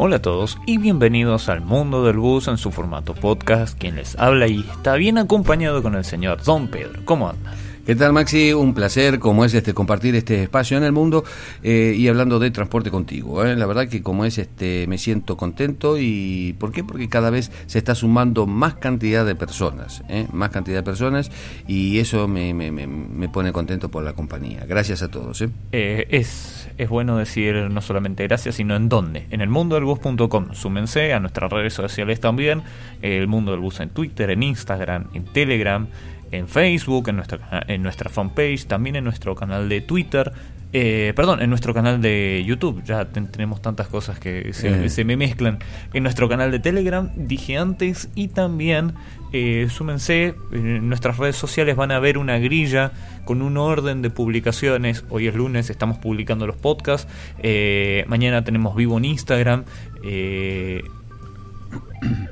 Hola a todos y bienvenidos al mundo del bus en su formato podcast. Quien les habla y está bien acompañado con el señor Don Pedro. ¿Cómo anda? ¿Qué tal Maxi? Un placer, como es este compartir este espacio en el mundo eh, y hablando de transporte contigo. ¿eh? La verdad que como es este me siento contento y ¿por qué? Porque cada vez se está sumando más cantidad de personas, ¿eh? más cantidad de personas y eso me, me, me, pone contento por la compañía. Gracias a todos. es, es bueno decir no solamente gracias, sino en dónde. En el mundo del bus.com. Súmense a nuestras redes sociales también. El mundo del bus en Twitter, en Instagram, en Telegram en Facebook, en nuestra, en nuestra fanpage, también en nuestro canal de Twitter, eh, perdón, en nuestro canal de YouTube, ya tenemos tantas cosas que se, se, me mezclan. En nuestro canal de Telegram, dije antes, y también, eh, súmense, en nuestras redes sociales van a ver una grilla con un orden de publicaciones. Hoy es lunes, estamos publicando los podcasts. Eh, mañana tenemos vivo en Instagram. Eh,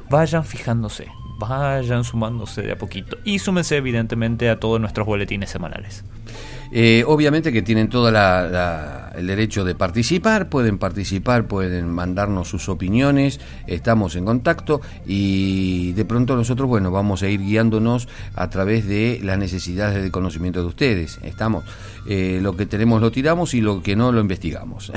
vayan fijándose vayan sumándose de a poquito. Y súmense evidentemente a todos nuestros boletines semanales. Eh, obviamente que tienen todo el derecho de participar, pueden participar, pueden mandarnos sus opiniones, estamos en contacto y de pronto nosotros, bueno, vamos a ir guiándonos a través de las necesidades de conocimiento de ustedes. Estamos, eh, lo que tenemos lo tiramos y lo que no lo investigamos.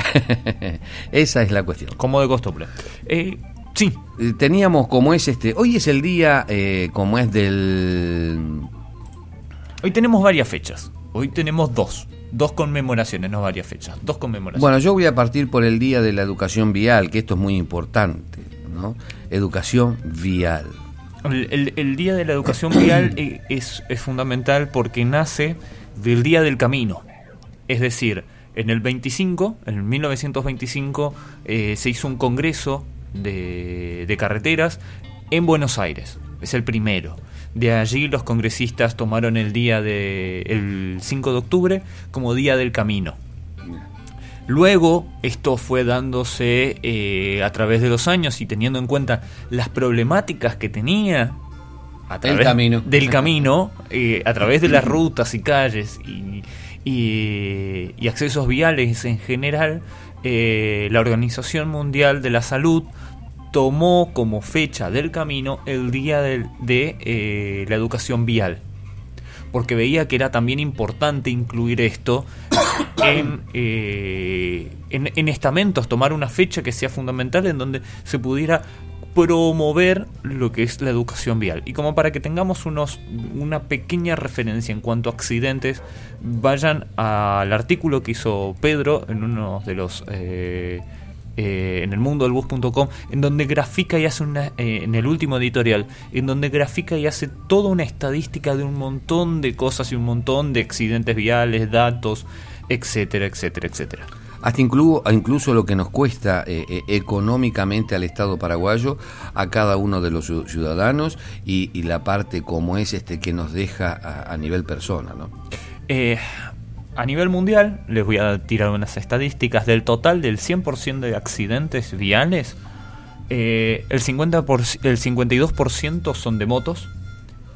Esa es la cuestión. Como de costumbre. Eh, Sí. Eh, teníamos como es este. Hoy es el día eh, como es del. Hoy tenemos varias fechas. Hoy tenemos dos. Dos conmemoraciones, no varias fechas. Dos conmemoraciones. Bueno, yo voy a partir por el día de la educación vial, que esto es muy importante, ¿no? Educación vial. El, día de la educación vial e, es, es fundamental porque nace del día del camino. Es decir, en el 25, en 1925, eh, se hizo un congreso de, carreteras en Buenos Aires. Es el primero. De allí los congresistas tomaron el día de el 5 de octubre como Día del Camino. Luego esto fue dándose eh, a través de los años y teniendo en cuenta las problemáticas que tenía a través camino. del camino, eh, a través de las rutas y calles y, y, accesos viales en general, eh, la Organización Mundial de la Salud tomó como fecha del camino el día de, eh, la educación vial, porque veía que era también importante incluir esto eh, en, en, estamentos, tomar una fecha que sea fundamental en donde se pudiera promover lo que es la educación vial. Y como para que tengamos unos, una pequeña referencia en cuanto a accidentes, vayan al artículo que hizo Pedro en uno de los... Eh, eh, en el mundo del bus.com, en donde grafica y hace una, eh, en el último editorial, en donde grafica y hace toda una estadística de un montón de cosas y un montón de accidentes viales, datos, etcétera, etcétera, etcétera. Hasta incluso, incluso lo que nos cuesta eh, económicamente al Estado paraguayo, a cada uno de los ciudadanos y, la parte como es este que nos deja a, a nivel persona, ¿no? A nivel mundial, les voy a tirar unas estadísticas, del total del 100% de accidentes viales, eh, el, 50 el 52% son de motos,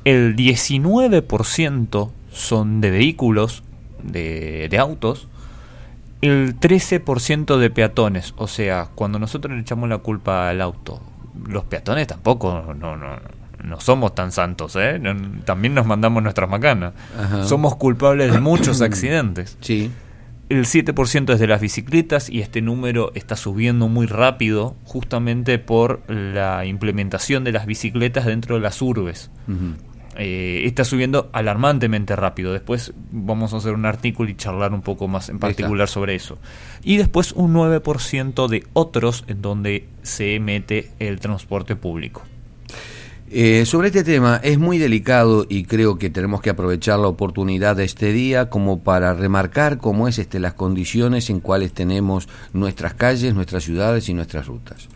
el 19% son de vehículos, de, de autos, el 13% de peatones, o sea, cuando nosotros le echamos la culpa al auto, los peatones tampoco, no, no, no somos tan santos, ¿eh? También nos mandamos nuestras macanas. Somos culpables de muchos accidentes. Sí. El 7% es de las bicicletas y este número está subiendo muy rápido justamente por la implementación de las bicicletas dentro de las urbes. Eh, está subiendo alarmantemente rápido. Después vamos a hacer un artículo y charlar un poco más en particular sobre eso. Y después un 9% de otros en donde se mete el transporte público. Eh, sobre este tema es muy delicado y creo que tenemos que aprovechar la oportunidad de este día como para remarcar cómo es este, las condiciones en cuales tenemos nuestras calles, nuestras ciudades y nuestras rutas.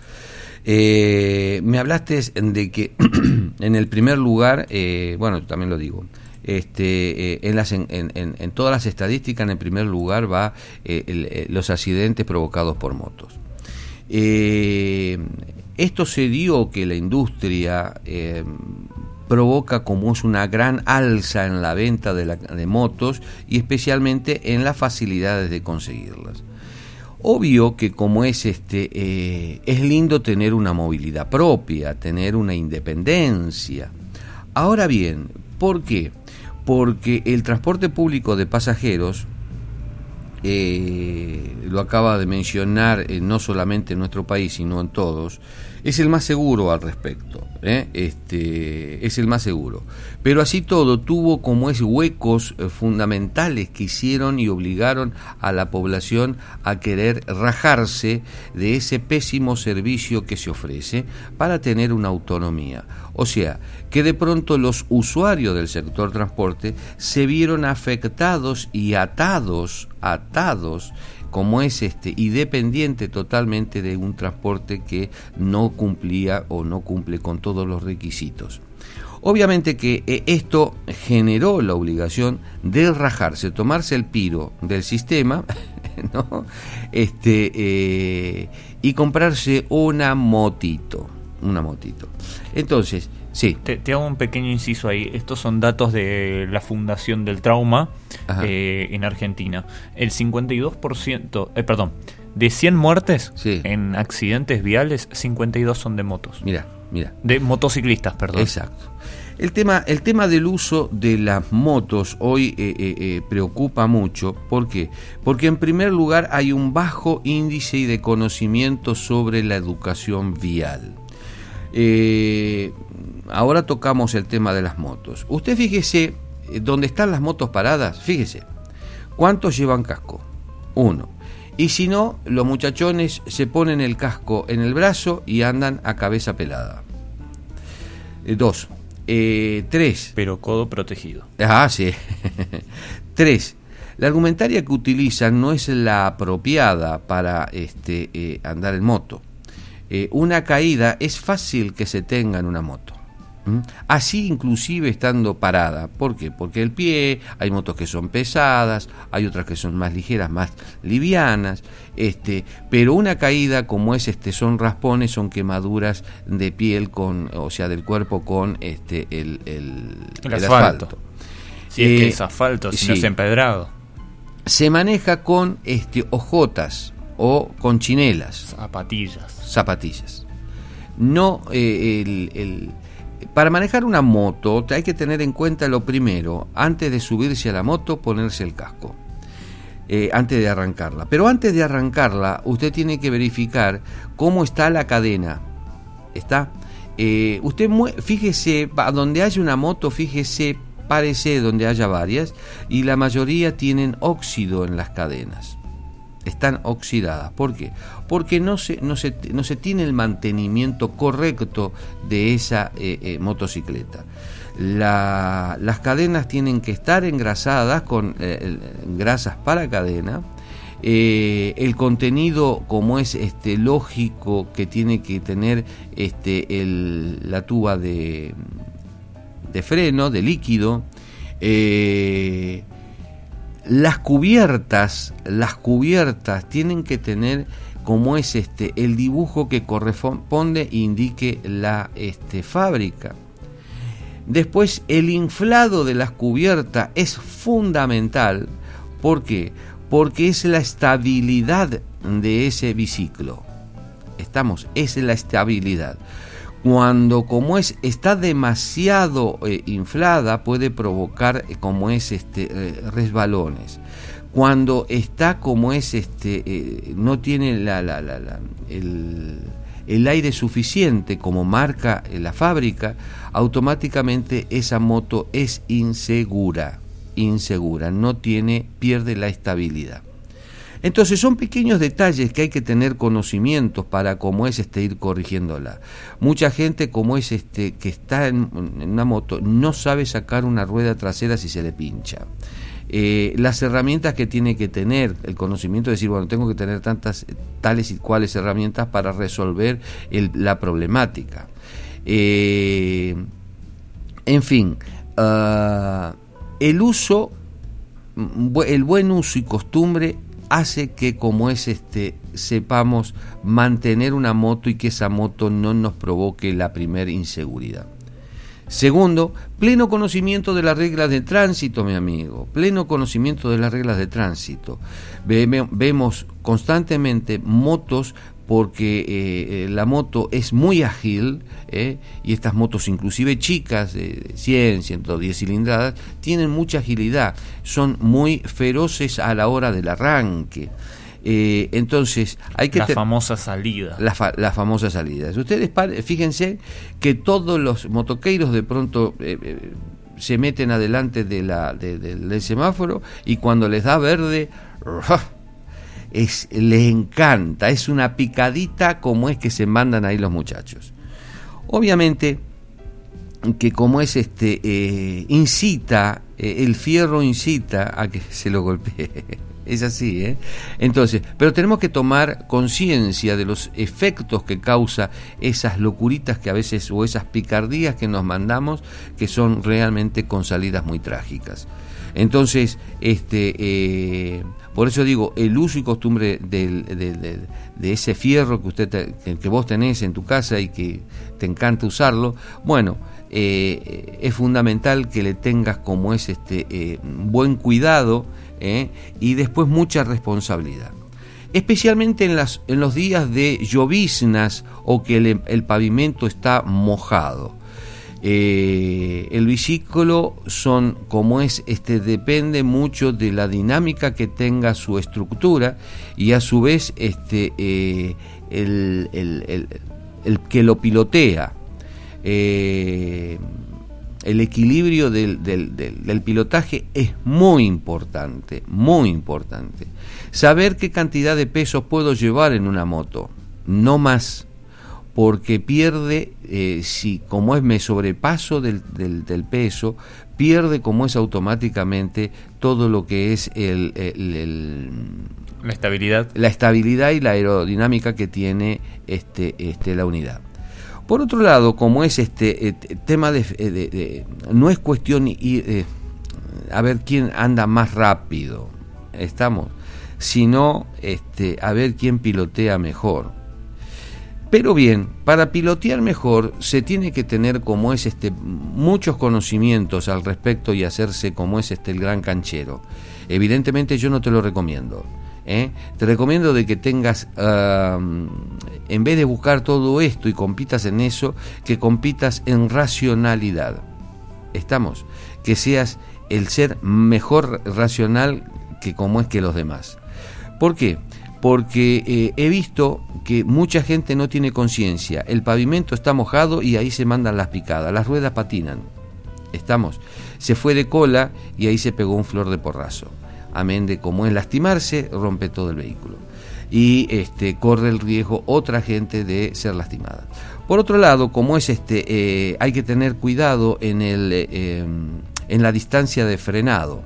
Eh, me hablaste de que en el primer lugar, eh, bueno, también lo digo, este, en, todas las estadísticas en el primer lugar va los accidentes provocados por motos. Esto se dio que la industria eh, provoca como es una gran alza en la venta de, motos y especialmente en las facilidades de conseguirlas. Obvio que como es este, eh, es lindo tener una movilidad propia, tener una independencia. Ahora bien, ¿por qué? Porque el transporte público de pasajeros, eh, lo acaba de mencionar no solamente en nuestro país, sino en todos, es el más seguro al respecto. ¿eh? Este, es el más seguro. Pero así todo tuvo como es huecos eh, fundamentales que hicieron y obligaron a la población a querer rajarse de ese pésimo servicio que se ofrece para tener una autonomía. O sea, que de pronto los usuarios del sector transporte se vieron afectados y atados, atados como es este y dependiente totalmente de un transporte que no cumplía o no cumple con todos los requisitos. Obviamente que eh, esto generó la obligación de rajarse, tomarse el piro del sistema. Este eh, y comprarse una motito, una motito. Entonces, Sí. Te, hago un pequeño inciso ahí. Estos son datos de la Fundación del Trauma eh, en Argentina. El 52%, eh, perdón, de 100 muertes en accidentes viales, 52 son de motos. Mira, mira. De motociclistas, perdón. Exacto. El tema, el tema del uso de las motos hoy eh, eh, preocupa mucho. ¿Por qué? Porque en primer lugar hay un bajo índice de conocimiento sobre la educación vial. Eh, ahora tocamos el tema de las motos. Usted fíjese, eh, dónde están las motos paradas, fíjese, ¿cuántos llevan casco? Uno. Y si no, los muchachones se ponen el casco en el brazo y andan a cabeza pelada. Eh, dos. Eh, tres. Pero codo protegido. Ah, sí. tres. La argumentaria que utilizan no es la apropiada para este, andar en moto. una caída es fácil que se tenga en una moto. Así inclusive estando parada. ¿Por qué? Porque el pie, hay motos que son pesadas, hay otras que son más ligeras, más livianas, este, pero una caída como es este son raspones, son quemaduras de piel con, o sea, del cuerpo con este el, el, asfalto. Si es que eh, es asfalto, si no es empedrado. Se maneja con este ojotas o con chinelas. Zapatillas. Zapatillas. No eh, el para manejar una moto hay que tener en cuenta lo primero, antes de subirse a la moto, ponerse el casco. Eh, antes de arrancarla. Pero antes de arrancarla, usted tiene que verificar cómo está la cadena. ¿Está? Eh, usted fíjese, donde haya una moto, fíjese, parece donde haya varias, y la mayoría tienen óxido en las cadenas están oxidadas. ¿Por qué? Porque no se, no se, no se tiene el mantenimiento correcto de esa eh, eh, motocicleta. las cadenas tienen que estar engrasadas con eh, grasas para cadena. el contenido como es este lógico que tiene que tener este la tuba de, de freno de líquido las cubiertas, las cubiertas tienen que tener como es este el dibujo que corresponde e indique la este, fábrica. Después el inflado de las cubiertas es fundamental. ¿Por qué? Porque es la estabilidad de ese biciclo. Estamos, es la estabilidad cuando como es está demasiado eh, inflada puede provocar eh, como es este eh, resbalones. Cuando está como es este no tiene la, la, la, el, el, aire suficiente como marca la fábrica automáticamente esa moto es insegura insegura no tiene pierde la estabilidad entonces son pequeños detalles que hay que tener conocimientos para cómo es este ir corrigiéndola. Mucha gente como es este que está en, una moto no sabe sacar una rueda trasera si se le pincha. Eh, las herramientas que tiene que tener, el conocimiento de decir, bueno, tengo que tener tantas, tales y cuales herramientas para resolver la problemática. Eh, en fin, ah, el uso, el buen uso y costumbre hace que como es este sepamos mantener una moto y que esa moto no nos provoque la primera inseguridad. Segundo, pleno conocimiento de las reglas de tránsito, mi amigo, pleno conocimiento de las reglas de tránsito. Vemos constantemente motos porque eh, eh, la moto es muy ágil eh, y estas motos inclusive chicas de 100, 110 cilindradas tienen mucha agilidad, son muy feroces a la hora del arranque. entonces hay que la famosa salida. La, famosa salida. Ustedes fíjense que todos los motoqueiros de pronto se meten adelante de la, del semáforo y cuando les da verde es, les encanta, es una picadita como es que se mandan ahí los muchachos. Obviamente que como es este, eh, incita, eh, el fierro incita a que se lo golpee. es así, ¿eh? Entonces, pero tenemos que tomar conciencia de los efectos que causa esas locuritas que a veces, o esas picardías que nos mandamos, que son realmente con salidas muy trágicas. Entonces, este, eh, por eso digo, el uso y costumbre de ese fierro que, usted que vos tenés en tu casa y que te encanta usarlo, bueno, eh, es fundamental que le tengas como es este eh, buen cuidado y después mucha responsabilidad especialmente en los días de lloviznas o que el pavimento está mojado. Eh, el vesículo son como es este depende mucho de la dinámica que tenga su estructura y a su vez este eh, el, el, que lo pilotea eh, el equilibrio del, del, del, pilotaje es muy importante, muy importante. Saber qué cantidad de peso puedo llevar en una moto, no más porque pierde, eh, si como es me sobrepaso del, del, peso, pierde como es automáticamente todo lo que es el, la estabilidad. La estabilidad y la aerodinámica que tiene este, este, la unidad. Por otro lado, como es este eh, tema de, de, no es cuestión y a ver quién anda más rápido, estamos, sino este, a ver quién pilotea mejor. Pero bien, para pilotear mejor se tiene que tener como es este muchos conocimientos al respecto y hacerse como es este el gran canchero. Evidentemente yo no te lo recomiendo. ¿eh? Te recomiendo de que tengas, en vez de buscar todo esto y compitas en eso, que compitas en racionalidad. Estamos, que seas el ser mejor racional que como es que los demás. ¿Por qué? Porque eh, he visto que mucha gente no tiene conciencia. El pavimento está mojado y ahí se mandan las picadas, las ruedas patinan. Estamos. Se fue de cola y ahí se pegó un flor de porrazo. Amén de como es lastimarse, rompe todo el vehículo. Y este, corre el riesgo otra gente de ser lastimada. Por otro lado, como es este, eh, hay que tener cuidado en, el, eh, en la distancia de frenado.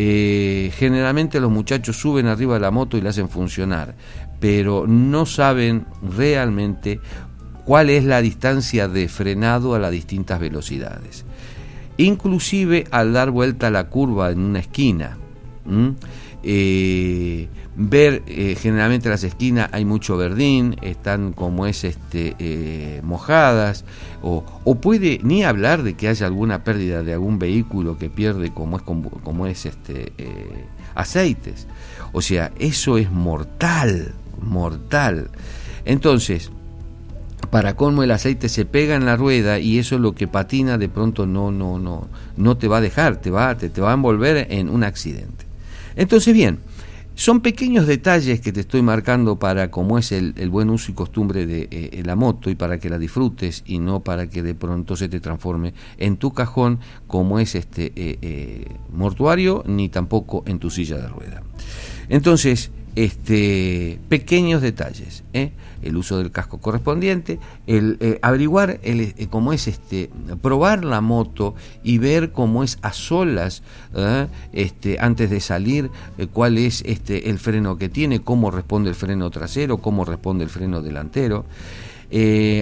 Eh, generalmente los muchachos suben arriba de la moto y la hacen funcionar, pero no saben realmente cuál es la distancia de frenado a las distintas velocidades. Inclusive al dar vuelta a la curva en una esquina ver eh, generalmente las esquinas hay mucho verdín, están como es este eh, mojadas, o, o, puede ni hablar de que haya alguna pérdida de algún vehículo que pierde como es como es este eh, aceites. O sea, eso es mortal, mortal. Entonces, para colmo el aceite se pega en la rueda y eso es lo que patina de pronto no no no no te va a dejar, te va te, te va a envolver en un accidente. Entonces, bien, son pequeños detalles que te estoy marcando para cómo es el, buen uso y costumbre de eh, la moto y para que la disfrutes y no para que de pronto se te transforme en tu cajón como es este eh, eh, mortuario ni tampoco en tu silla de rueda. Entonces, este, pequeños detalles, ¿eh? el uso del casco correspondiente, el eh, averiguar eh, cómo es este, probar la moto y ver cómo es a solas este, antes de salir, cuál es este, el freno que tiene, cómo responde el freno trasero, cómo responde el freno delantero.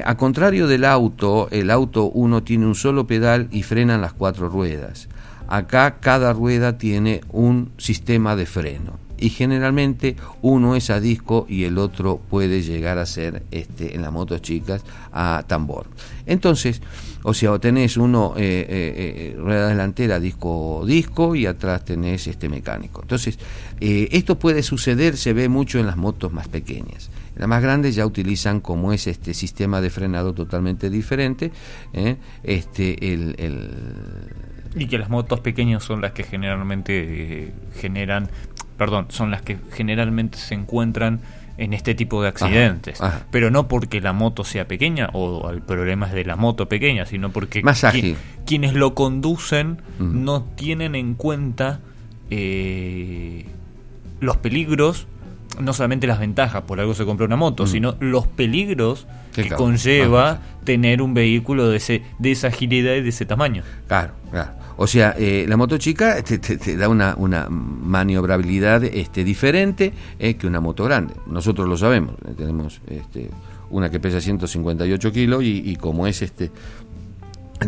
a contrario del auto, el auto uno tiene un solo pedal y frenan las cuatro ruedas. Acá cada rueda tiene un sistema de freno. Y generalmente uno es a disco y el otro puede llegar a ser este, en las motos chicas a tambor. Entonces, o sea, tenés uno eh, eh, eh, rueda delantera disco disco y atrás tenés este mecánico. Entonces, esto puede suceder, se ve mucho en las motos más pequeñas. Las más grandes ya utilizan como es este sistema de frenado totalmente diferente. Este, el, Y que las motos pequeñas son las que generalmente generan perdón, son las que generalmente se encuentran en este tipo de accidentes. Pero no porque la moto sea pequeña o el problema es de la moto pequeña, sino porque quienes lo conducen no tienen en cuenta eh, los peligros, no solamente las ventajas, por algo se compra una moto, sino los peligros que conlleva tener un vehículo de, ese, de esa agilidad y de ese tamaño. Claro, claro. O sea, eh, la moto chica te, da una, una, maniobrabilidad este, diferente eh, que una moto grande. Nosotros lo sabemos. Tenemos este, una que pesa 158 kilos y, y como es este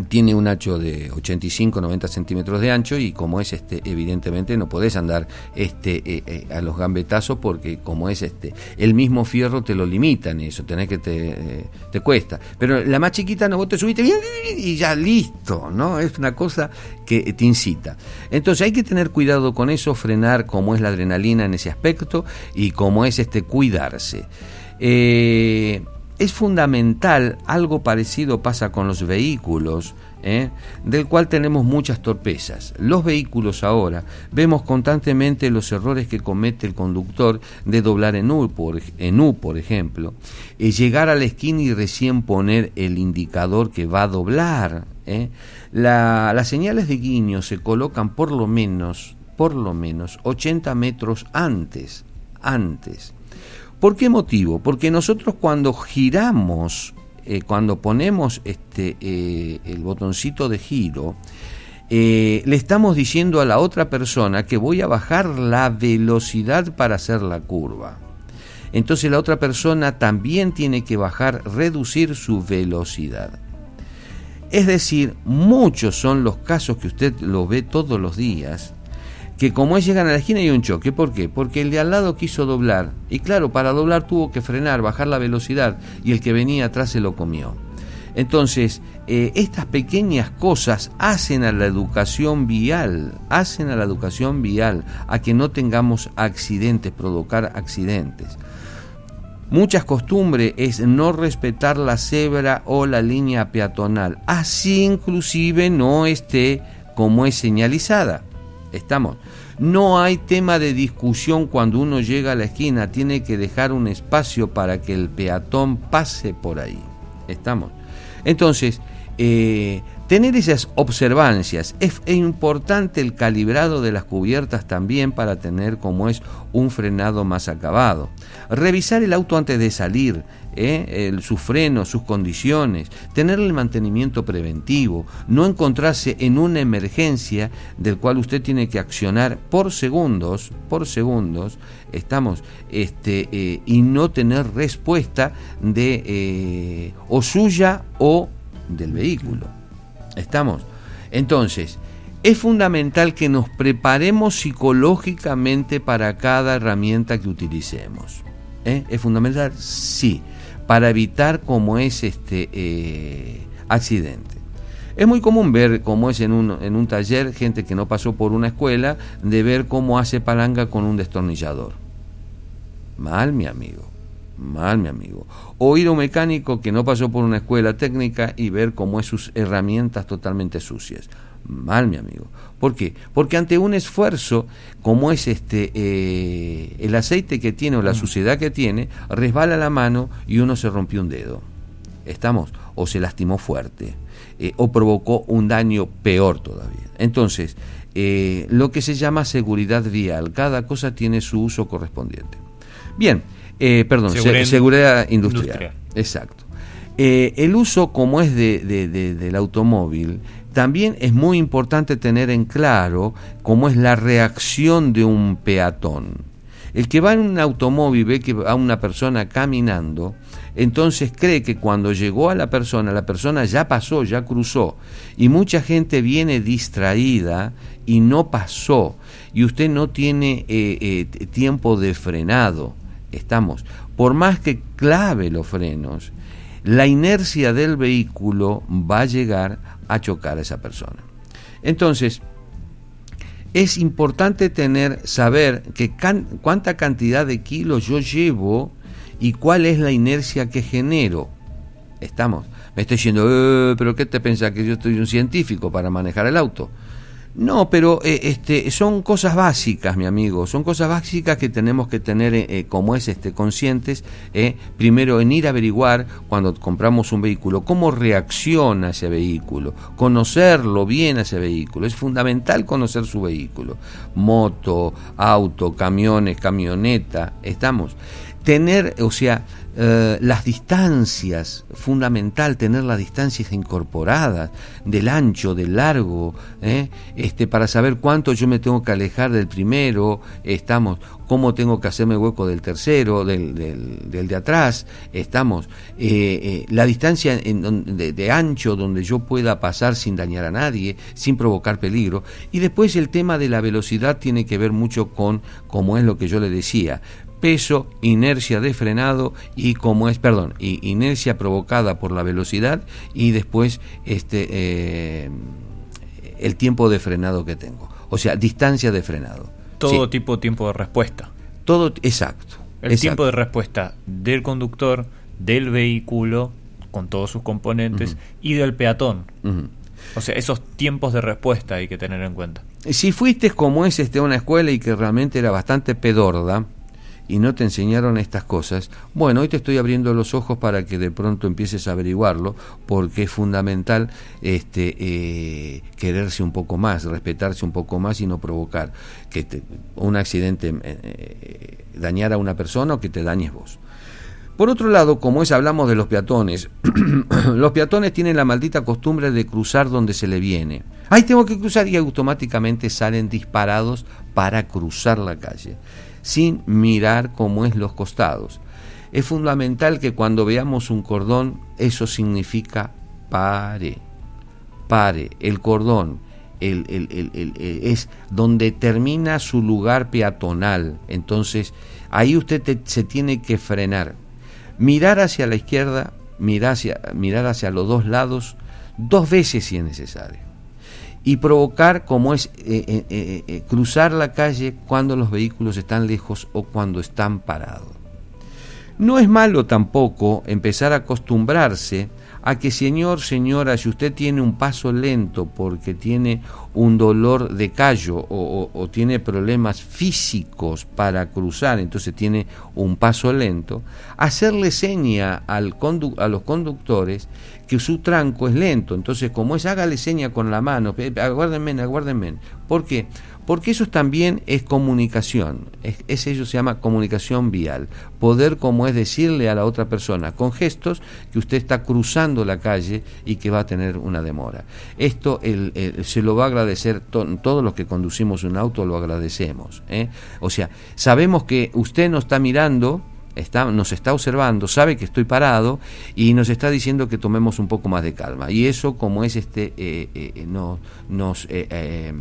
tiene un ancho de 85-90 centímetros de ancho y como es este evidentemente no podés andar este eh, eh, a los gambetazos porque como es este el mismo fierro te lo limita en eso tenés que te, eh, te cuesta. Pero la más chiquita no vos te subiste bien y ya listo no es una cosa que te incita. Entonces hay que tener cuidado con eso frenar como es la adrenalina en ese aspecto y como es este cuidarse. Eh, es fundamental, algo parecido pasa con los vehículos, ¿eh? del cual tenemos muchas torpezas. Los vehículos ahora vemos constantemente los errores que comete el conductor de doblar en U, por, ejemplo, y llegar a la esquina y recién poner el indicador que va a doblar. ¿eh? las señales de guiño se colocan por lo menos, por lo menos 80 metros antes, antes ¿Por qué motivo? Porque nosotros cuando giramos, eh, cuando ponemos este, eh, el botoncito de giro, eh, le estamos diciendo a la otra persona que voy a bajar la velocidad para hacer la curva. Entonces la otra persona también tiene que bajar, reducir su velocidad. Es decir, muchos son los casos que usted lo ve todos los días, que como es llegan a la esquina hay un choque. ¿Por qué? Porque el de al lado quiso doblar. Y claro, para doblar tuvo que frenar, bajar la velocidad y el que venía atrás se lo comió. Entonces, eh, estas pequeñas cosas hacen a la educación vial, hacen a la educación vial, a que no tengamos accidentes, provocar accidentes. Muchas costumbres es no respetar la cebra o la línea peatonal, así inclusive no esté como es señalizada. Estamos. No hay tema de discusión cuando uno llega a la esquina, tiene que dejar un espacio para que el peatón pase por ahí. Estamos. Entonces, eh, tener esas observancias. Es, importante el calibrado de las cubiertas también para tener como es un frenado más acabado. Revisar el auto antes de salir, ¿eh? sus frenos, sus condiciones, tener el mantenimiento preventivo, no encontrarse en una emergencia del cual usted tiene que accionar por segundos, por segundos, estamos, este, eh, y no tener respuesta de eh, o suya o del vehículo. ¿Estamos? Entonces, es fundamental que nos preparemos psicológicamente para cada herramienta que utilicemos. ¿Eh? ¿Es fundamental? Sí, para evitar como es este eh, accidente. Es muy común ver cómo es en un, en un taller gente que no pasó por una escuela, de ver cómo hace palanca con un destornillador. Mal, mi amigo mal mi amigo. O ir a un mecánico que no pasó por una escuela técnica y ver cómo es sus herramientas totalmente sucias. Mal mi amigo. ¿Por qué? Porque ante un esfuerzo como es este eh, el aceite que tiene o la mm. suciedad que tiene, resbala la mano y uno se rompió un dedo. ¿Estamos? O se lastimó fuerte. Eh, o provocó un daño peor todavía. Entonces, eh, lo que se llama seguridad vial, cada cosa tiene su uso correspondiente. Bien, perdón, seguridad, industrial. Exacto. El uso como es de, del automóvil, también es muy importante tener en claro cómo es la reacción de un peatón. El que va en un automóvil ve que va una persona caminando, entonces cree que cuando llegó a la persona, la persona ya pasó, ya cruzó. Y mucha gente viene distraída y no pasó. Y usted no tiene eh, eh, tiempo de frenado. Estamos. Por más que clave los frenos, la inercia del vehículo va a llegar a chocar a esa persona. Entonces, es importante tener, saber que cuánta cantidad de kilos yo llevo y cuál es la inercia que genero. Estamos. Me estoy diciendo, eh, pero ¿qué te pensás que yo estoy un científico para manejar el auto? No, pero eh, este, son cosas básicas, mi amigo, son cosas básicas que tenemos que tener eh, eh, como es este, conscientes, primero en ir a averiguar cuando compramos un vehículo, cómo reacciona ese vehículo, conocerlo bien a ese vehículo, es fundamental conocer su vehículo, moto, auto, camiones, camioneta, estamos. Tener, o sea, eh, las distancias, fundamental tener las distancias incorporadas del ancho, del largo, ¿eh? este, para saber cuánto yo me tengo que alejar del primero, estamos, cómo tengo que hacerme hueco del tercero, del, del, de atrás, estamos, eh, la distancia en de, ancho donde yo pueda pasar sin dañar a nadie, sin provocar peligro, y después el tema de la velocidad tiene que ver mucho con, como es lo que yo le decía, peso, inercia de frenado y como es, perdón, y inercia provocada por la velocidad y después este eh, el tiempo de frenado que tengo. O sea, distancia de frenado. Todo tipo de tiempo de respuesta. Todo, exacto. El tiempo de respuesta del conductor, del vehículo, con todos sus componentes, y del peatón. O sea, esos tiempos de respuesta hay que tener en cuenta. Si fuiste como es este, una escuela y que realmente era bastante pedorda, y no te enseñaron estas cosas, bueno, hoy te estoy abriendo los ojos para que de pronto empieces a averiguarlo, porque es fundamental este, eh, quererse un poco más, respetarse un poco más y no provocar que un accidente eh, eh, a una persona o que te dañes vos. Por otro lado, como es hablamos de los peatones, los peatones tienen la maldita costumbre de cruzar donde se le viene. Ahí tengo que cruzar y automáticamente salen disparados para cruzar la calle sin mirar cómo es los costados. Es fundamental que cuando veamos un cordón, eso significa pare, pare. El cordón el, es donde termina su lugar peatonal. Entonces, ahí usted se tiene que frenar. Mirar hacia la izquierda, mirar hacia, mirar hacia los dos lados, dos veces si es necesario y provocar como es eh, eh, eh, cruzar la calle cuando los vehículos están lejos o cuando están parados. No es malo tampoco empezar a acostumbrarse a que señor, señora, si usted tiene un paso lento porque tiene un dolor de callo o, tiene problemas físicos para cruzar, entonces tiene un paso lento, hacerle seña al a los conductores que su tranco es lento. Entonces, como es, hágale seña con la mano, aguárdenme, aguárdenme. ¿Por qué? Porque eso también es comunicación, es, eso se llama comunicación vial, poder como es decirle a la otra persona con gestos que usted está cruzando la calle y que va a tener una demora. Esto se lo va a agradecer, todos los que conducimos un auto lo agradecemos. ¿eh? O sea, sabemos que usted nos está mirando, nos está observando, sabe que estoy parado y nos está diciendo que tomemos un poco más de calma. Y eso, como es este, eh, eh, no, nos, eh,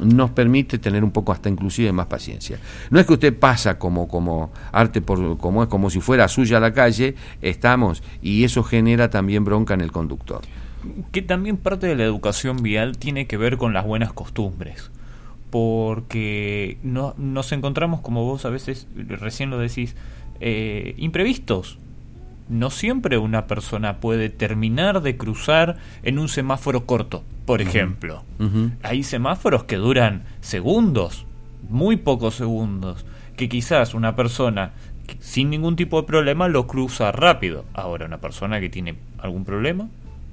nos permite tener un poco hasta inclusive más paciencia. No es que usted pasa como, como arte, por, como es como si fuera suya la calle, estamos, y eso genera también bronca en el conductor. Que también parte de la educación vial tiene que ver con las buenas costumbres porque no, nos encontramos, como vos a veces recién lo decís, eh, imprevistos. No siempre una persona puede terminar de cruzar en un semáforo corto, por ejemplo. Hay semáforos que duran segundos, muy pocos segundos, que quizás una persona sin ningún tipo de problema lo cruza rápido. Ahora, una persona que tiene algún problema,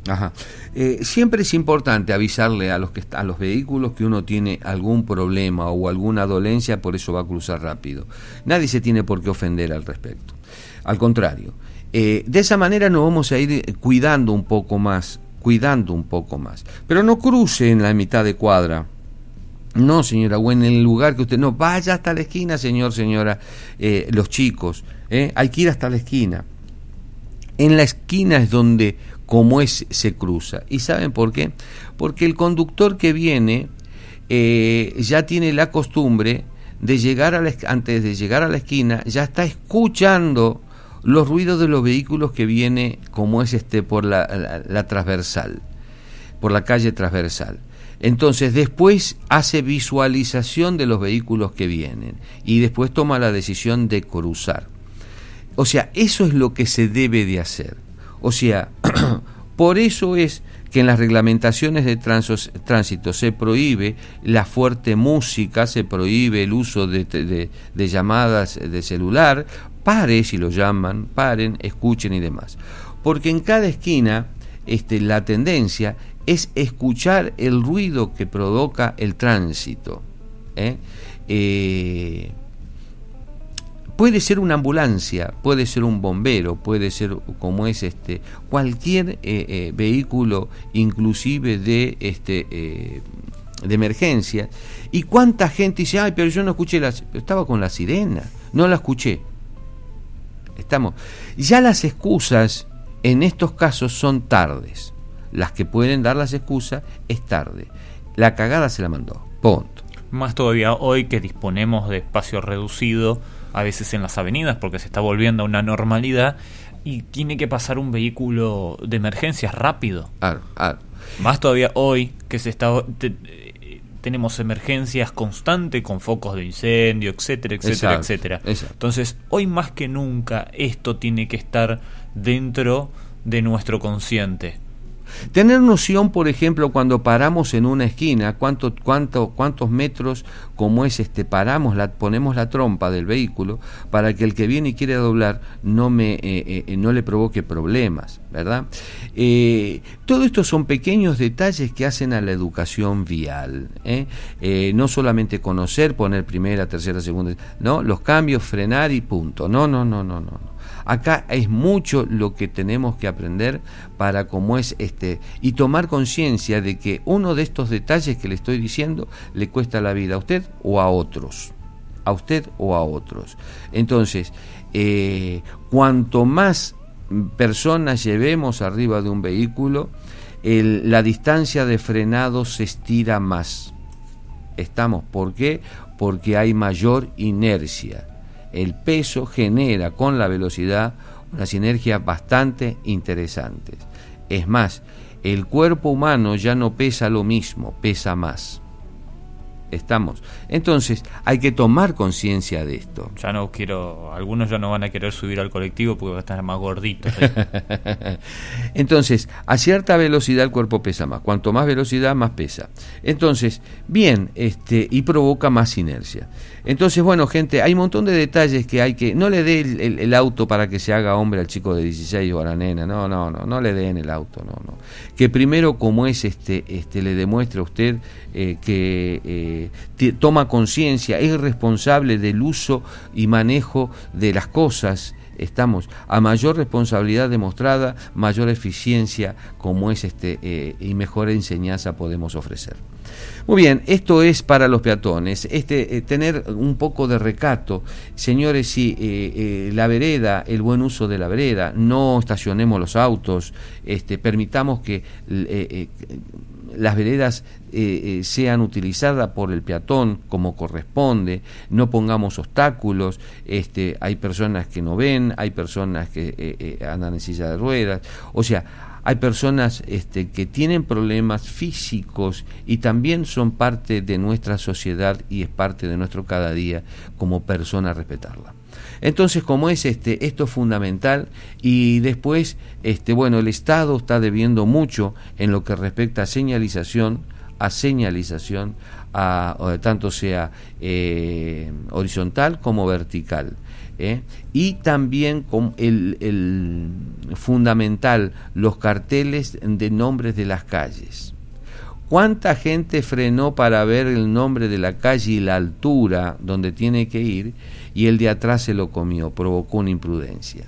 Ajá. Eh, siempre es importante avisarle a los que a los vehículos que uno tiene algún problema o alguna dolencia, por eso va a cruzar rápido. Nadie se tiene por qué ofender al respecto. Al contrario, eh, de esa manera nos vamos a ir cuidando un poco más, cuidando un poco más. Pero no cruce en la mitad de cuadra. No, señora, o en el lugar que usted... No, vaya hasta la esquina, señor, señora, eh, los chicos. ¿eh? Hay que ir hasta la esquina. En la esquina es donde, como es, se cruza. ¿Y saben por qué? Porque el conductor que viene eh, ya tiene la costumbre de llegar a la, antes de llegar a la esquina, ya está escuchando los ruidos de los vehículos que viene, como es este, por la, la transversal, por la calle transversal. Entonces después hace visualización de los vehículos que vienen y después toma la decisión de cruzar. O sea, eso es lo que se debe de hacer. O sea, por eso es que en las reglamentaciones de tránsito se prohíbe la fuerte música, se prohíbe el uso de, llamadas de celular, pare si lo llaman, paren, escuchen y demás. Porque en cada esquina este, la tendencia es escuchar el ruido que provoca el tránsito. ¿eh? Eh, puede ser una ambulancia, puede ser un bombero, puede ser como es este cualquier eh, vehículo, inclusive de este de emergencia. Y cuánta gente dice, ay, pero yo no escuché la, estaba con la sirena, no la escuché. Estamos. Ya las excusas en estos casos son tardes las que pueden dar las excusas, es tarde. La cagada se la mandó. Punto. Más todavía hoy que disponemos de espacio reducido, a veces en las avenidas, porque se está volviendo a una normalidad y tiene que pasar un vehículo de emergencia rápido. Más todavía hoy que se está tenemos emergencias constantes con focos de incendio, etcétera, etcétera, etcétera. Entonces, hoy más que nunca esto tiene que estar dentro de nuestro consciente. Tener noción, por ejemplo, cuando paramos en una esquina, cuánto, cuánto, cuántos metros como es este paramos, la, ponemos la trompa del vehículo para que el que viene y quiere doblar no me eh, eh, eh, no le provoque problemas, ¿verdad? todo esto son pequeños detalles que hacen a la educación vial, no solamente conocer, poner primera, tercera, segunda, no, los cambios, frenar y punto. No, no, no, no, no. Acá es mucho lo que tenemos que aprender para cómo es este y tomar conciencia de que uno de estos detalles que le estoy diciendo le cuesta la vida a usted o a otros, a usted o a otros. Entonces, eh, cuanto más personas llevemos arriba de un vehículo, la distancia de frenado se estira más. Estamos, ¿por qué? Porque hay mayor inercia el peso genera con la velocidad una sinergia bastante interesante. Es más, el cuerpo humano ya no pesa lo mismo, pesa más. Estamos. Entonces, hay que tomar conciencia de esto. Ya no quiero, algunos ya no van a querer subir al colectivo porque van a estar más gorditos. Entonces, a cierta velocidad el cuerpo pesa más. Cuanto más velocidad, más pesa. Entonces, bien, este, y provoca más inercia. Entonces, bueno, gente, hay un montón de detalles que hay que. No le dé el, auto para que se haga hombre al chico de 16 o a la nena. No, no, no, no le den el auto, no, no. Que primero, como es, este, este, le demuestre a usted eh, que eh, toma conciencia, es responsable del uso y manejo de las cosas estamos a mayor responsabilidad demostrada, mayor eficiencia como es este eh, y mejor enseñanza podemos ofrecer. Muy bien, esto es para los peatones, este, eh, tener un poco de recato. Señores, si eh, la vereda, el buen uso de la vereda, no estacionemos los autos, este, permitamos que las veredas eh, eh, sean utilizadas por el peatón como corresponde, no pongamos obstáculos, este, hay personas que no ven, hay personas que eh, andan en silla de ruedas, o sea, hay personas este, que tienen problemas físicos y también son parte de nuestra sociedad y es parte de nuestro cada día como persona respetarla. Entonces, como es este, esto es fundamental y después, este, bueno, el Estado está debiendo mucho en lo que respecta a señalización, a señalización, a, tanto sea eh, horizontal como vertical. ¿eh? y también con el, el, fundamental los carteles de nombres de las calles. ¿Cuánta gente frenó para ver el nombre de la calle y la altura donde tiene que ir y el de atrás se lo comió, provocó una imprudencia?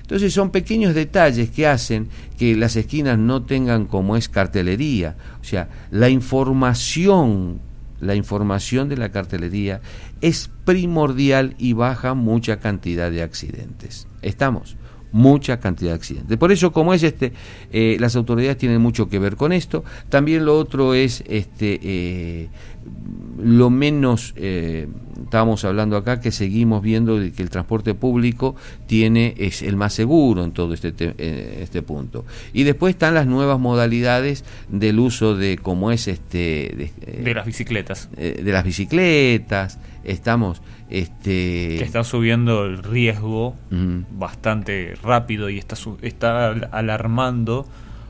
Entonces son pequeños detalles que hacen que las esquinas no tengan como es cartelería. O sea, la información la información de la cartelería es primordial y baja mucha cantidad de accidentes. ¿Estamos? Mucha cantidad de accidentes. Por eso, como es este, eh, las autoridades tienen mucho que ver con esto. También lo otro es este eh, lo menos eh, estábamos hablando acá que seguimos viendo que el transporte público tiene es el más seguro en todo este este punto. Y después están las nuevas modalidades del uso de como es este de, las bicicletas. de las bicicletas. Estamos este... Que está subiendo el riesgo bastante rápido y está, está alarmando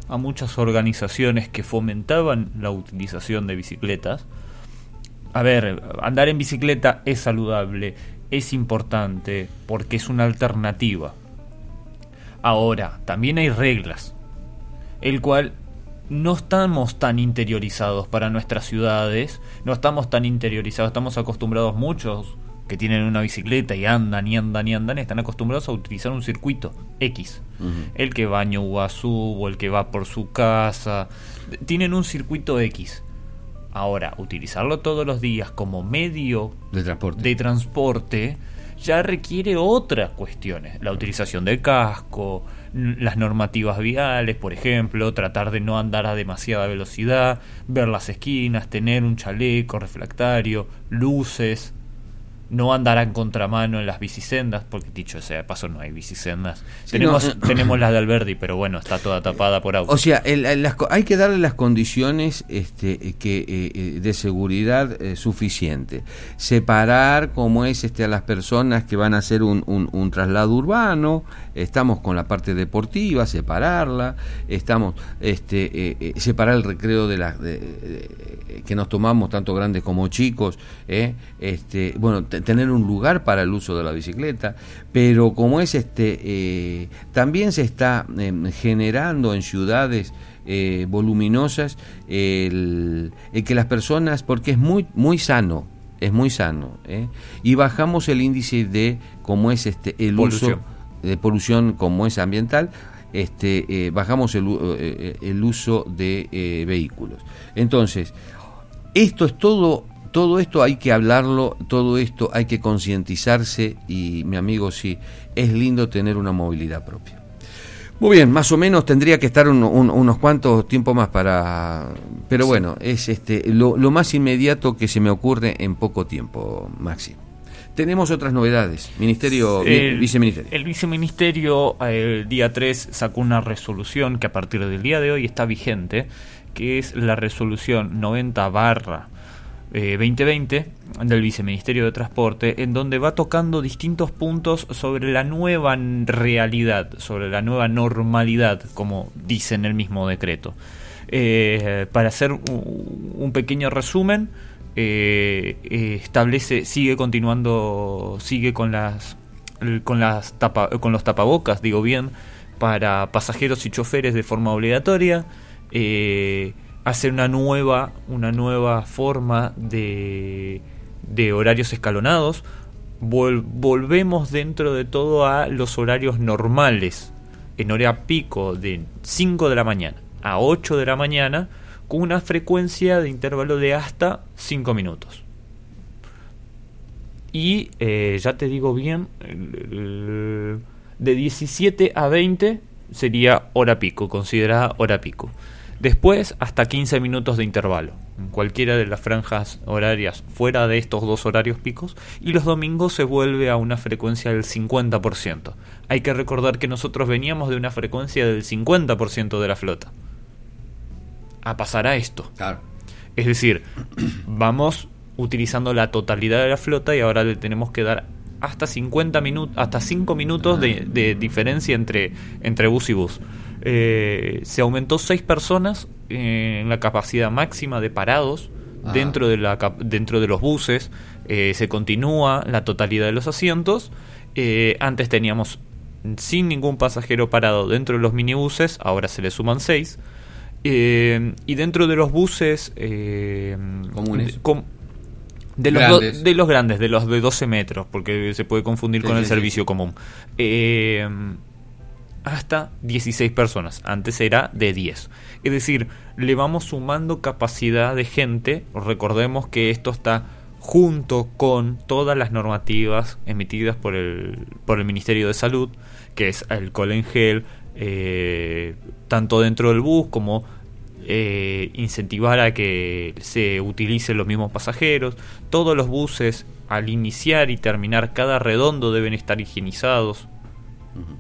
a muchas organizaciones que fomentaban la utilización de bicicletas. A ver, andar en bicicleta es saludable, es importante, porque es una alternativa. Ahora, también hay reglas, el cual no estamos tan interiorizados para nuestras ciudades, no estamos tan interiorizados, estamos acostumbrados muchos que tienen una bicicleta y andan y andan y andan, están acostumbrados a utilizar un circuito X. El que va a Ñuguazú o el que va por su casa. Tienen un circuito X. Ahora, utilizarlo todos los días como medio de transporte, de transporte ya requiere otras cuestiones. La utilización del casco, las normativas viales, por ejemplo, tratar de no andar a demasiada velocidad, ver las esquinas, tener un chaleco refractario, luces no andará en contramano en las bicisendas, porque dicho sea de paso no hay bicisendas. tenemos, eh, tenemos las de Alberdi, pero bueno, está toda tapada por auto. O sea, hay que darle las condiciones este, que, eh, eh, de seguridad suficiente. Separar como es este, a las personas que van a hacer un, un, traslado urbano, estamos con la parte deportiva, separarla, estamos este, separar el recreo de las que nos tomamos tanto grandes como chicos, este, bueno, tener un lugar para el uso de la bicicleta, pero como es este, eh, también se está em, generando en ciudades eh, voluminosas el, que las personas, porque es muy, muy sano, es muy sano, ¿eh? y bajamos el índice de como es este el uso de polución como es ambiental, este, bajamos el, el uso de vehículos. Entonces, esto es todo todo esto hay que hablarlo, todo esto hay que concientizarse y mi amigo sí, es lindo tener una movilidad propia. Muy bien, más o menos tendría que estar unos cuantos tiempos más para... Pero bueno, es este lo, más inmediato que se me ocurre en poco tiempo, Maxi. Tenemos otras novedades. Ministerio, el, viceministerio. El viceministerio el día 3 sacó una resolución que a partir del día de hoy está vigente, que es la resolución 90 barra 2020 eh, del Viceministerio de Transporte, en donde va tocando distintos puntos sobre la nueva realidad, sobre la nueva normalidad, como dice en el mismo decreto. Eh, para hacer un, pequeño resumen, eh, establece, sigue continuando, sigue con las con las con los tapabocas, digo bien, para pasajeros y choferes de forma obligatoria. Hacer una nueva, una nueva forma de, de horarios escalonados. volvemos dentro de todo a los horarios normales, en hora pico de 5 de la mañana a 8 de la mañana, con una frecuencia de intervalo de hasta 5 minutos. Y eh, ya te digo bien, de 17 a 20 sería hora pico, considerada hora pico. Después, hasta 15 minutos de intervalo, en cualquiera de las franjas horarias fuera de estos dos horarios picos, y los domingos se vuelve a una frecuencia del 50%. Hay que recordar que nosotros veníamos de una frecuencia del 50% de la flota. A pasar a esto. Es decir, vamos utilizando la totalidad de la flota y ahora le tenemos que dar hasta 50 minutos, hasta 5 minutos de, de diferencia entre, entre bus y bus. Eh, se aumentó seis personas en la capacidad máxima de parados ah. dentro, de la, dentro de los buses. Eh, se continúa la totalidad de los asientos. Eh, antes teníamos sin ningún pasajero parado dentro de los minibuses, ahora se le suman seis. y dentro de los buses comunes. De, los de los grandes, de los de 12 metros, porque se puede confundir con el servicio común. hasta 16 personas. Antes era de 10. Es decir, le vamos sumando capacidad de gente. Recordemos que esto está junto con todas las normativas emitidas por el, por el Ministerio de Salud, que es el Colen Gel, eh, tanto dentro del bus como eh, incentivar a que se utilicen los mismos pasajeros. Todos los buses al iniciar y terminar cada redondo deben estar higienizados.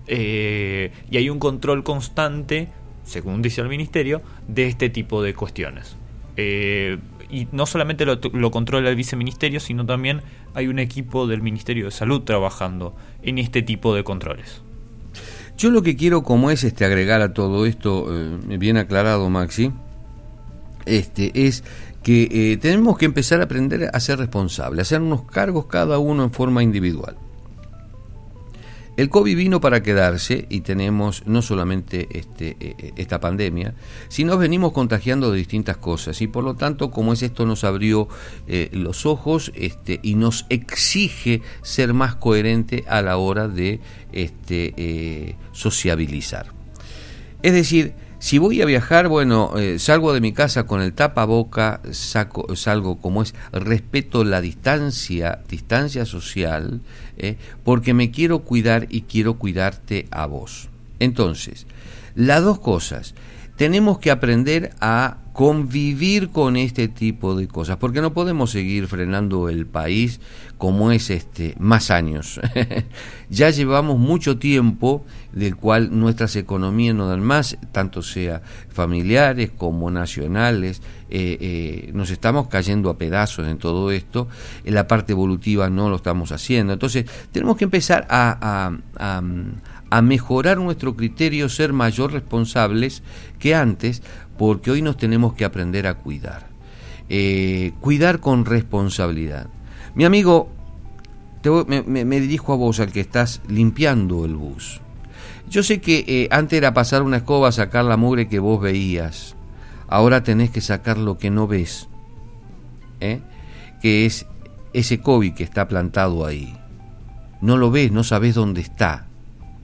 Eh, y hay un control constante, según dice el ministerio, de este tipo de cuestiones. Eh, y no solamente lo, lo, controla el viceministerio, sino también hay un equipo del Ministerio de Salud trabajando en este tipo de controles. Yo lo que quiero, como es este agregar a todo esto, eh, bien aclarado, Maxi, este, es que eh, tenemos que empezar a aprender a ser responsables, a hacernos cargos cada uno en forma individual. El COVID vino para quedarse y tenemos no solamente este, eh, eh, esta pandemia, sino venimos contagiando de distintas cosas y por lo tanto como es esto nos abrió los ojos este, y nos exige ser más coherente a la hora de este, sociabilizar. Es decir, si voy a viajar, bueno, eh, salgo de mi casa con el tapaboca, saco, salgo como es, respeto la distancia, distancia social, eh, porque me quiero cuidar y quiero cuidarte a vos. Entonces, las dos cosas, tenemos que aprender a convivir con este tipo de cosas, porque no podemos seguir frenando el país como es este más años. ya llevamos mucho tiempo del cual nuestras economías no dan más, tanto sea familiares como nacionales, eh, eh, nos estamos cayendo a pedazos en todo esto, en la parte evolutiva no lo estamos haciendo, entonces tenemos que empezar a, mejorar nuestro criterio, ser mayor responsables que antes, porque hoy nos tenemos que aprender a cuidar. Eh, cuidar con responsabilidad. Mi amigo, me, dirijo a vos, al que estás limpiando el bus. Yo sé que eh, antes era pasar una escoba, sacar la mugre que vos veías. Ahora tenés que sacar lo que no ves. ¿eh? Que es ese COVID que está plantado ahí. No lo ves, no sabes dónde está.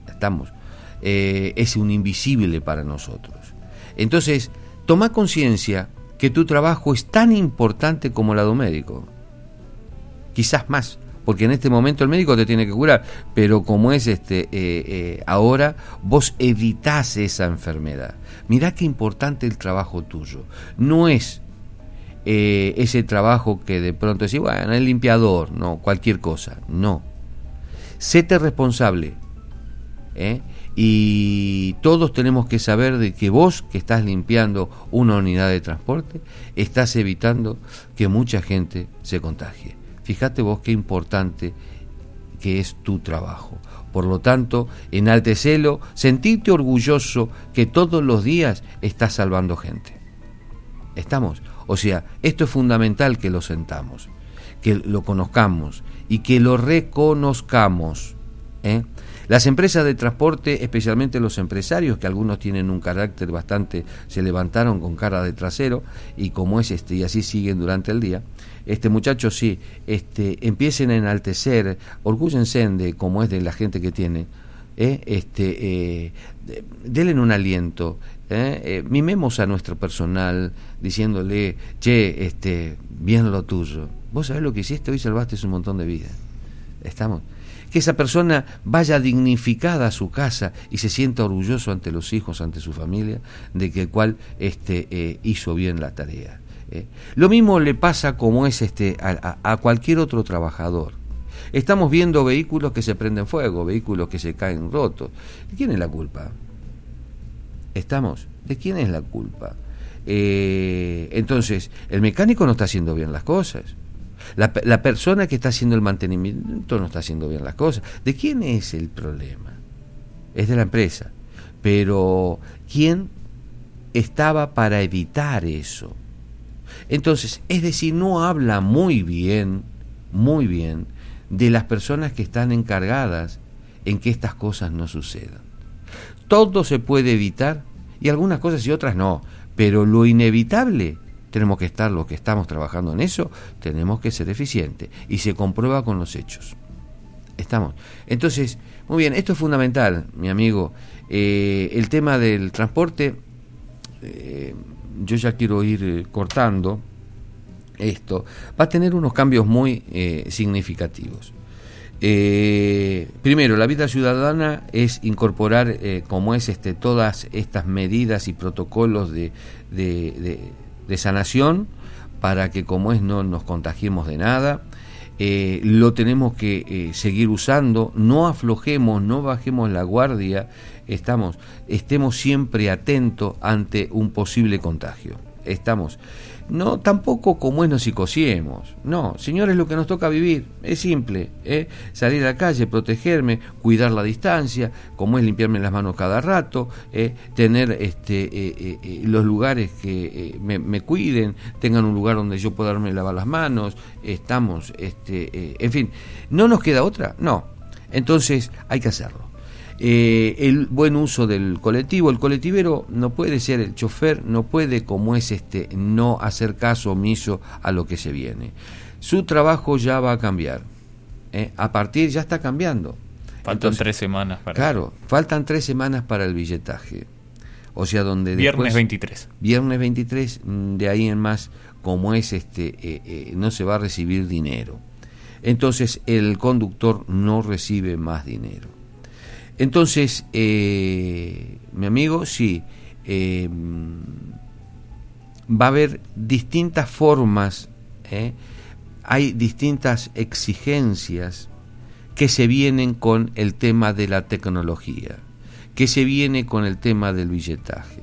Estamos. es un invisible para nosotros. Entonces, Toma conciencia que tu trabajo es tan importante como el lado médico. Quizás más, porque en este momento el médico te tiene que curar, pero como es este eh, eh, ahora, vos evitás esa enfermedad. Mirá qué importante el trabajo tuyo. No es eh, ese trabajo que de pronto decís, bueno, el limpiador, no, cualquier cosa. No. Séte responsable. y todos tenemos que saber de que vos que estás limpiando una unidad de transporte estás evitando que mucha gente se contagie. Fíjate vos qué importante que es tu trabajo. Por lo tanto, enaltecelo, sentirte orgulloso que todos los días estás salvando gente. ¿Estamos? O sea, esto es fundamental que lo sentamos, que lo conozcamos y que lo reconozcamos. ¿eh? Las empresas de transporte, especialmente los empresarios, que algunos tienen un carácter bastante, se levantaron con cara de trasero, y como es este, y así siguen durante el día, este muchacho sí, este, empiecen a enaltecer, orgúllense de como es de la gente que tiene, ¿eh? este, eh, denle un aliento, ¿eh? ¿eh? mimemos a nuestro personal diciéndole, che, este, bien lo tuyo, vos sabés lo que hiciste, hoy salvaste un montón de vidas, estamos que esa persona vaya dignificada a su casa y se sienta orgulloso ante los hijos, ante su familia, de que el cual este, hizo bien la tarea. ¿Eh? Lo mismo le pasa como es este, a, cualquier otro trabajador. Estamos viendo vehículos que se prenden fuego, vehículos que se caen rotos. ¿De quién es la culpa? ¿Estamos? ¿De quién es la culpa? Eh, entonces, el mecánico no está haciendo bien las cosas. La persona que está haciendo el mantenimiento no está haciendo bien las cosas. ¿De quién es el problema? Es de la empresa. Pero, ¿quién estaba para evitar eso? Entonces, es decir, no habla muy bien, muy bien, de las personas que están encargadas en que estas cosas no sucedan. Todo se puede evitar y algunas cosas y otras no, pero lo inevitable tenemos que estar los que estamos trabajando en eso, tenemos que ser eficientes y se comprueba con los hechos. Estamos. Entonces, muy bien, esto es fundamental, mi amigo. Eh, el tema del transporte, eh, yo ya quiero ir eh, cortando esto, va a tener unos cambios muy significativos. primero, la vida ciudadana es incorporar, como es este, todas estas medidas y protocolos de, de sanación para que, como es, no nos contagiemos de nada eh, lo tenemos que eh, seguir usando, no aflojemos, no bajemos la guardia, estamos, estemos siempre atentos ante un posible contagio. Estamos no, tampoco como es nos psicosiemos. No, señores, lo que nos toca vivir es simple. ¿eh? Salir a la calle, protegerme, cuidar la distancia, como es limpiarme las manos cada rato, ¿eh? tener este, eh, eh, los lugares que me, cuiden, tengan un lugar donde yo pueda darme lavar las manos. Estamos, este, en fin, ¿no nos queda otra? No. Entonces hay que hacerlo. Eh, el buen uso del colectivo. El colectivero no puede ser el chofer, no puede, como es este, no hacer caso omiso a lo que se viene. Su trabajo ya va a cambiar. ¿eh? A partir, ya está cambiando. Faltan tres semanas para. Claro, faltan tres semanas para el billetaje. O sea, donde Viernes 23. Viernes 23, mm, de ahí en más, como es este, eh, no se va a recibir dinero. Entonces el conductor no recibe más dinero. Entonces, eh, mi amigo, sí, eh, va a haber distintas formas, ¿eh? hay distintas exigencias que se vienen con el tema de la tecnología, que se viene con el tema del billetaje.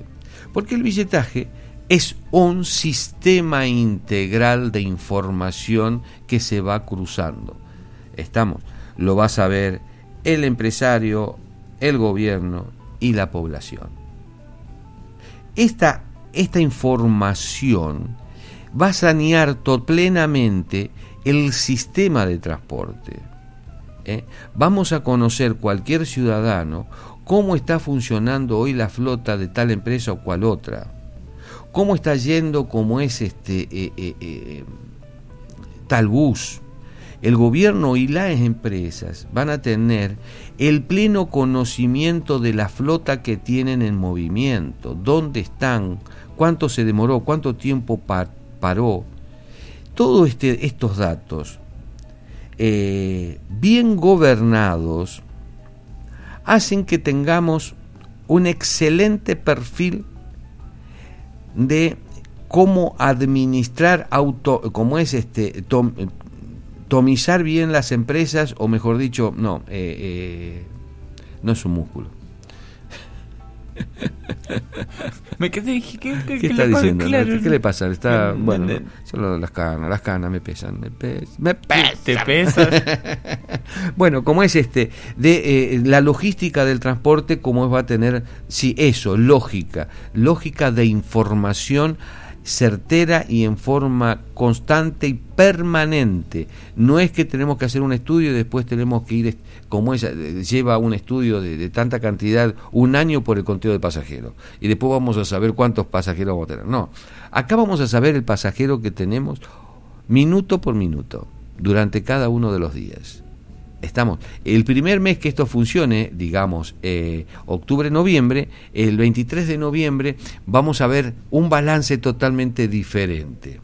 Porque el billetaje es un sistema integral de información que se va cruzando. Estamos, lo vas a ver el empresario, el gobierno y la población. Esta, esta información va a sanear plenamente el sistema de transporte. ¿eh? Vamos a conocer cualquier ciudadano cómo está funcionando hoy la flota de tal empresa o cual otra, cómo está yendo, cómo es este eh, eh, tal bus, el gobierno y las empresas van a tener el pleno conocimiento de la flota que tienen en movimiento, dónde están, cuánto se demoró, cuánto tiempo paró. Todos este, estos datos, eh, bien gobernados, hacen que tengamos un excelente perfil de cómo administrar auto, como es este tomizar bien las empresas, o mejor dicho, no, eh, eh, no es un músculo. me quedé dije, ¿qué, qué, está diciendo? ¿Qué le pasa? Está, bueno, solo las canas, las canas me pesan, me, me ¿Te pesan? bueno, como es este, de eh, la logística del transporte, como va a tener, sí, eso, lógica, lógica de información certera y en forma constante y permanente. No es que tenemos que hacer un estudio y después tenemos que ir, como esa, lleva un estudio de, tanta cantidad, un año por el conteo de pasajeros. Y después vamos a saber cuántos pasajeros vamos a tener. No, acá vamos a saber el pasajero que tenemos minuto por minuto, durante cada uno de los días estamos. El primer mes que esto funcione, digamos, eh, octubre-noviembre, el 23 de noviembre, vamos a ver un balance totalmente diferente.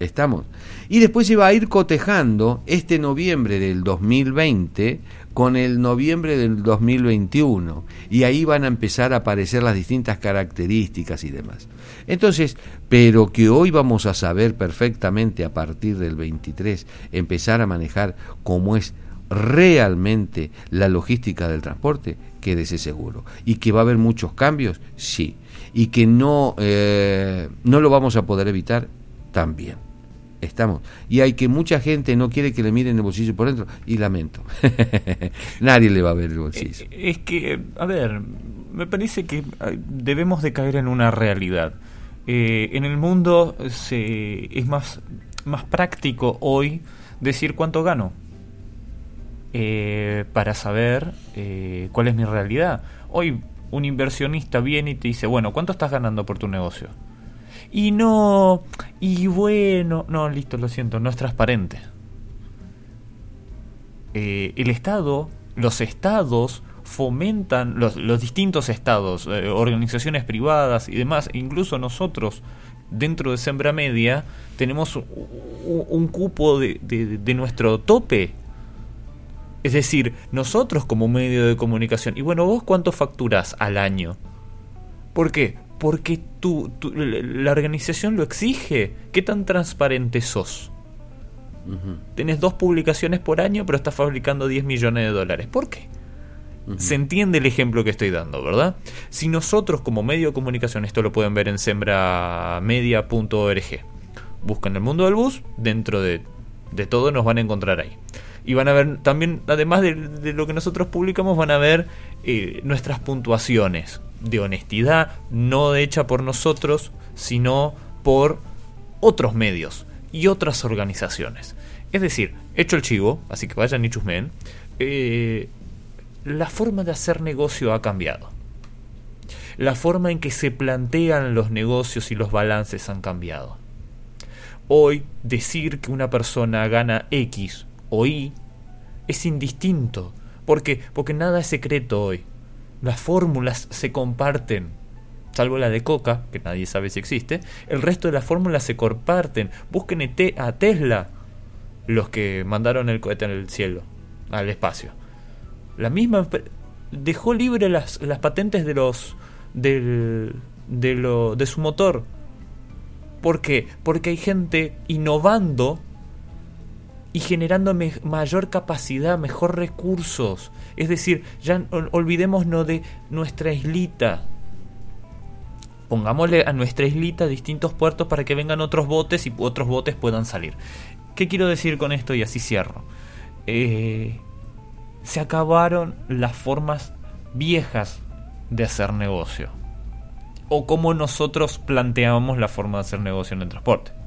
¿Estamos? Y después se va a ir cotejando este noviembre del 2020 con el noviembre del 2021. Y ahí van a empezar a aparecer las distintas características y demás. Entonces, pero que hoy vamos a saber perfectamente a partir del 23 empezar a manejar cómo es realmente la logística del transporte, quédese seguro. Y que va a haber muchos cambios, sí. Y que no, eh, no lo vamos a poder evitar, también. Estamos. Y hay que mucha gente no quiere que le miren el bolsillo por dentro, y lamento. Nadie le va a ver el bolsillo. Es que, a ver, me parece que debemos de caer en una realidad. Eh, en el mundo se, es más, más práctico hoy decir cuánto gano eh, para saber eh, cuál es mi realidad. Hoy un inversionista viene y te dice, bueno, ¿cuánto estás ganando por tu negocio? Y no, y bueno, no, listo, lo siento, no es transparente. eh, el Estado, los estados fomentan, los, distintos estados, eh, organizaciones privadas y demás, incluso nosotros dentro de Sembra Media tenemos un, cupo de, nuestro tope. Es decir, nosotros como medio de comunicación, y bueno, vos cuánto facturas al año. ¿Por qué? Porque tú la organización lo exige. ¿Qué tan transparente sos? Tienes dos publicaciones por año, pero estás fabricando 10 millones de dólares. ¿Por qué? Se entiende el ejemplo que estoy dando, ¿verdad? Si nosotros como medio de comunicación, esto lo pueden ver en sembramedia.org, buscan el mundo del bus, dentro de, todo nos van a encontrar ahí. Y van a ver también, además de, lo que nosotros publicamos, van a ver eh, nuestras puntuaciones de honestidad, no hecha por nosotros, sino por otros medios y otras organizaciones. Es decir, hecho el chivo, así que vayan y chusmen, eh, la forma de hacer negocio ha cambiado. La forma en que se plantean los negocios y los balances han cambiado. Hoy decir que una persona gana X o Y es indistinto. ¿Por qué? Porque nada es secreto hoy. Las fórmulas se comparten. Salvo la de Coca, que nadie sabe si existe, el resto de las fórmulas se comparten. Busquen a Tesla, los que mandaron el cohete el cielo, al espacio. La misma dejó libre las, las patentes de los del, de, lo, de su motor. ¿Por qué? Porque hay gente innovando y generando mayor capacidad, mejor recursos. Es decir, ya olvidémonos de nuestra islita. Pongámosle a nuestra islita distintos puertos para que vengan otros botes y otros botes puedan salir. ¿Qué quiero decir con esto? Y así cierro. Eh, se acabaron las formas viejas de hacer negocio. O como nosotros planteábamos la forma de hacer negocio en el transporte.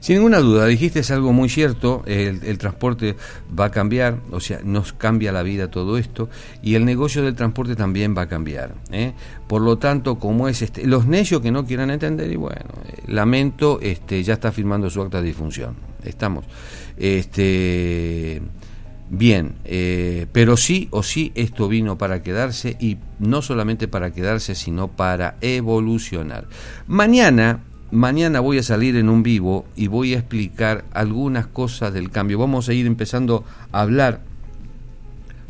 Sin ninguna duda, dijiste es algo muy cierto, el, transporte va a cambiar, o sea, nos cambia la vida todo esto, y el negocio del transporte también va a cambiar. ¿eh? Por lo tanto, como es este, los necios que no quieran entender, y bueno, eh, lamento, este, ya está firmando su acta de difunción. Estamos. Este bien, eh, pero sí o sí esto vino para quedarse y no solamente para quedarse, sino para evolucionar. Mañana, mañana voy a salir en un vivo y voy a explicar algunas cosas del cambio. Vamos a ir empezando a hablar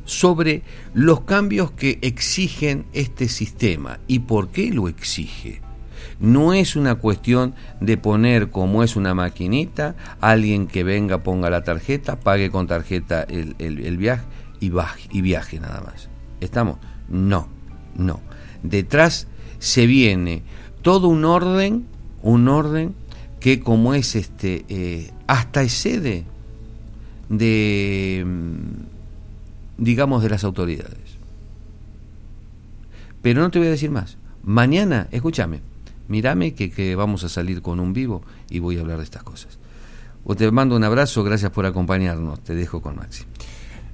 sobre los cambios que exigen este sistema y por qué lo exige. No es una cuestión de poner como es una maquinita, alguien que venga ponga la tarjeta, pague con tarjeta el, el, viaje y, baje, y viaje nada más. ¿Estamos? No, no. Detrás se viene todo un orden, un orden que como es este, eh, hasta excede de, mm, digamos, de las autoridades. Pero no te voy a decir más. Mañana, escúchame, mírame que, vamos a salir con un vivo y voy a hablar de estas cosas. O te mando un abrazo, gracias por acompañarnos, te dejo con Maxi.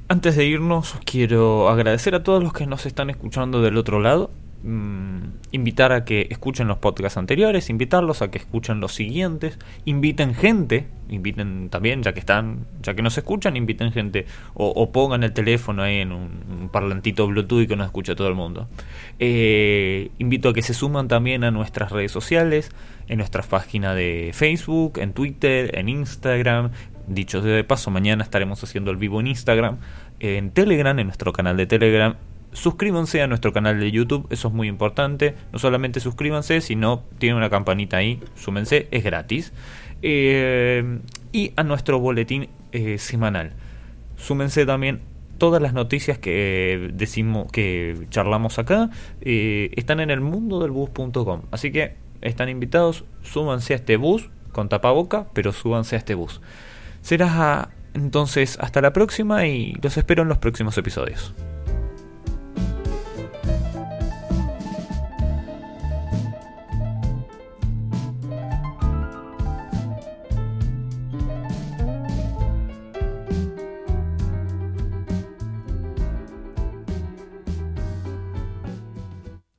Antes de irnos, quiero agradecer a todos los que nos están escuchando del otro lado. Mm, invitar a que escuchen los podcasts anteriores, invitarlos a que escuchen los siguientes, inviten gente, inviten también, ya que están, ya que nos escuchan, inviten gente o, pongan el teléfono ahí en un, parlantito Bluetooth y que nos escuche todo el mundo. Eh, invito a que se suman también a nuestras redes sociales, en nuestra página de Facebook, en Twitter, en Instagram. Dicho de paso, mañana estaremos haciendo el vivo en Instagram, en Telegram, en nuestro canal de Telegram suscríbanse a nuestro canal de YouTube, eso es muy importante. No solamente suscríbanse, sino tienen una campanita ahí, súmense, es gratis. Eh, y a nuestro boletín eh, semanal. Súmense también todas las noticias que decimos que charlamos acá eh, están en el mundo del bus.com así que están invitados súbanse a este bus con tapaboca pero súbanse a este bus será entonces hasta la próxima y los espero en los próximos episodios